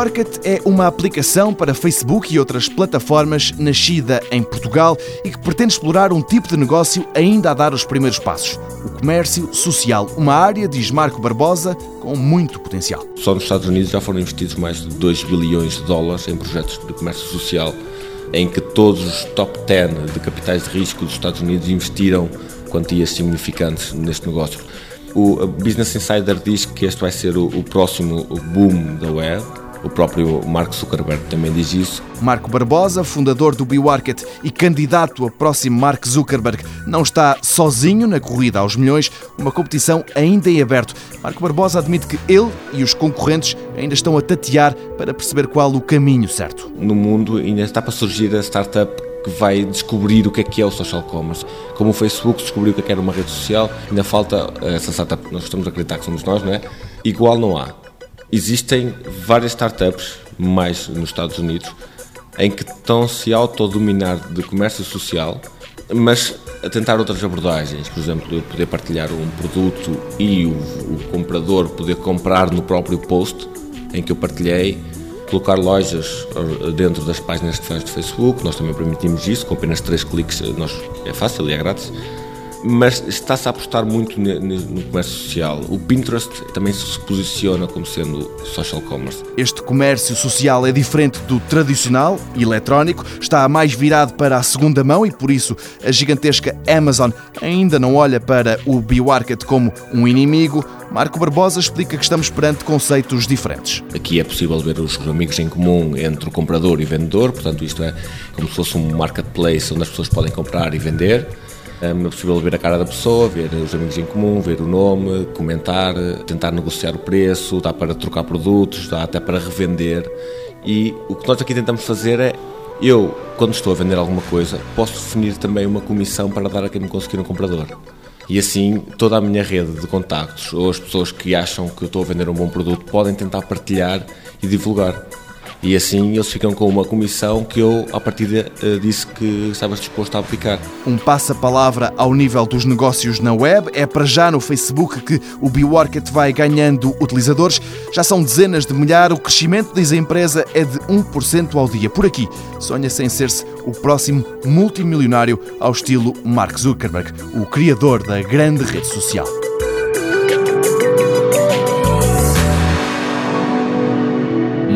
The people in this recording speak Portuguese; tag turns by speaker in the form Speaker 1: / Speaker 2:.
Speaker 1: BeWorkit é uma aplicação para Facebook e outras plataformas nascida em Portugal e que pretende explorar um tipo de negócio ainda a dar os primeiros passos. O comércio social, uma área, diz Marco Barbosa, com muito potencial.
Speaker 2: Só nos Estados Unidos já foram investidos mais de 2 bilhões de dólares em projetos de comércio social, em que todos os top 10 de capitais de risco dos Estados Unidos investiram quantias significantes neste negócio. O Business Insider diz que este vai ser o, o próximo boom da web. O próprio Mark Zuckerberg também diz isso.
Speaker 1: Marco Barbosa, fundador do BeWarket e candidato a próximo Mark Zuckerberg, não está sozinho na corrida aos milhões, uma competição ainda em aberto. Marco Barbosa admite que ele e os concorrentes ainda estão a tatear para perceber qual o caminho certo.
Speaker 2: No mundo ainda está para surgir a startup que vai descobrir o que é que é o social commerce. Como o Facebook descobriu o que é que era uma rede social, ainda falta essa startup, nós estamos a acreditar que somos nós, não é? Igual não há. Existem várias startups, mais nos Estados Unidos, em que estão se autodominar de comércio social, mas a tentar outras abordagens, por exemplo, eu poder partilhar um produto e o, o comprador poder comprar no próprio post em que eu partilhei, colocar lojas eh, dentro das páginas de fãs de Facebook, nós também permitimos isso, com apenas três cliques eh, nós, é fácil e é grátis. Mas está-se a apostar muito no comércio social. O Pinterest também se posiciona como sendo social commerce.
Speaker 1: Este comércio social é diferente do tradicional, eletrónico, está mais virado para a segunda mão e por isso a gigantesca Amazon ainda não olha para o BioMarket como um inimigo, Marco Barbosa explica que estamos perante conceitos diferentes.
Speaker 2: Aqui é possível ver os amigos em comum entre o comprador e o vendedor, portanto, isto é como se fosse um marketplace onde as pessoas podem comprar e vender. É possível ver a cara da pessoa, ver os amigos em comum, ver o nome, comentar, tentar negociar o preço, dá para trocar produtos, dá até para revender. E o que nós aqui tentamos fazer é eu, quando estou a vender alguma coisa, posso definir também uma comissão para dar a quem me conseguir um comprador. E assim toda a minha rede de contactos ou as pessoas que acham que estou a vender um bom produto podem tentar partilhar e divulgar. E assim eles ficam com uma comissão que eu, a partir eh, disse que estava disposto a aplicar.
Speaker 1: Um passa-palavra ao nível dos negócios na web. É para já no Facebook que o BeWorket vai ganhando utilizadores. Já são dezenas de milhares. O crescimento, diz a empresa, é de 1% ao dia. Por aqui, sonha-se em ser-se o próximo multimilionário ao estilo Mark Zuckerberg, o criador da grande rede social.